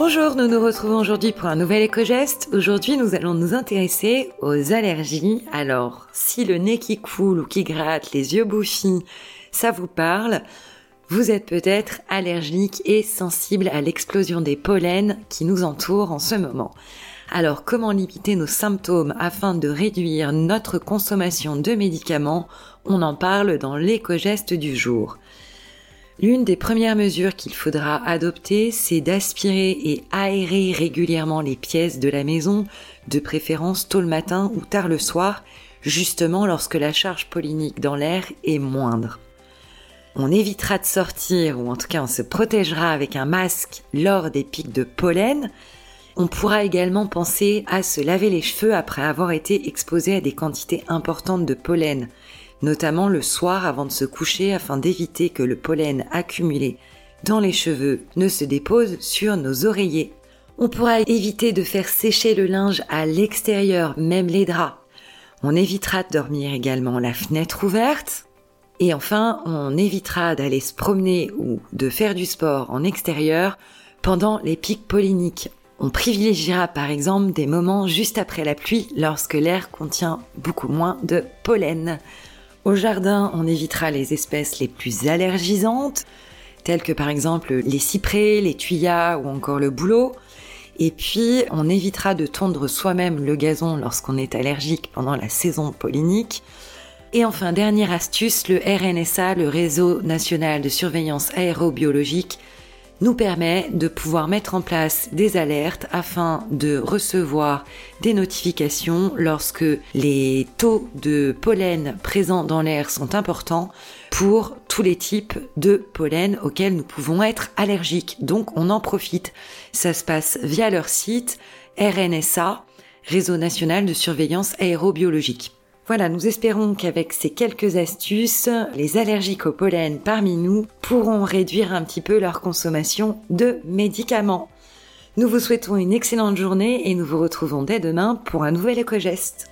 Bonjour, nous nous retrouvons aujourd'hui pour un nouvel éco-geste. Aujourd'hui, nous allons nous intéresser aux allergies. Alors, si le nez qui coule ou qui gratte, les yeux bouffis, ça vous parle, vous êtes peut-être allergique et sensible à l'explosion des pollens qui nous entourent en ce moment. Alors, comment limiter nos symptômes afin de réduire notre consommation de médicaments? On en parle dans l'éco-geste du jour. L'une des premières mesures qu'il faudra adopter, c'est d'aspirer et aérer régulièrement les pièces de la maison, de préférence tôt le matin ou tard le soir, justement lorsque la charge pollinique dans l'air est moindre. On évitera de sortir, ou en tout cas on se protégera avec un masque lors des pics de pollen. On pourra également penser à se laver les cheveux après avoir été exposé à des quantités importantes de pollen notamment le soir avant de se coucher afin d'éviter que le pollen accumulé dans les cheveux ne se dépose sur nos oreillers. On pourra éviter de faire sécher le linge à l'extérieur, même les draps. On évitera de dormir également la fenêtre ouverte. Et enfin, on évitera d'aller se promener ou de faire du sport en extérieur pendant les pics polliniques. On privilégiera par exemple des moments juste après la pluie lorsque l'air contient beaucoup moins de pollen. Au jardin, on évitera les espèces les plus allergisantes, telles que par exemple les cyprès, les tuyas ou encore le bouleau. Et puis, on évitera de tondre soi-même le gazon lorsqu'on est allergique pendant la saison pollinique. Et enfin, dernière astuce, le RNSA, le réseau national de surveillance aérobiologique, nous permet de pouvoir mettre en place des alertes afin de recevoir des notifications lorsque les taux de pollen présents dans l'air sont importants pour tous les types de pollen auxquels nous pouvons être allergiques. Donc on en profite. Ça se passe via leur site RNSA, Réseau national de surveillance aérobiologique. Voilà, nous espérons qu'avec ces quelques astuces, les allergiques au pollen parmi nous pourront réduire un petit peu leur consommation de médicaments. Nous vous souhaitons une excellente journée et nous vous retrouvons dès demain pour un nouvel éco-geste.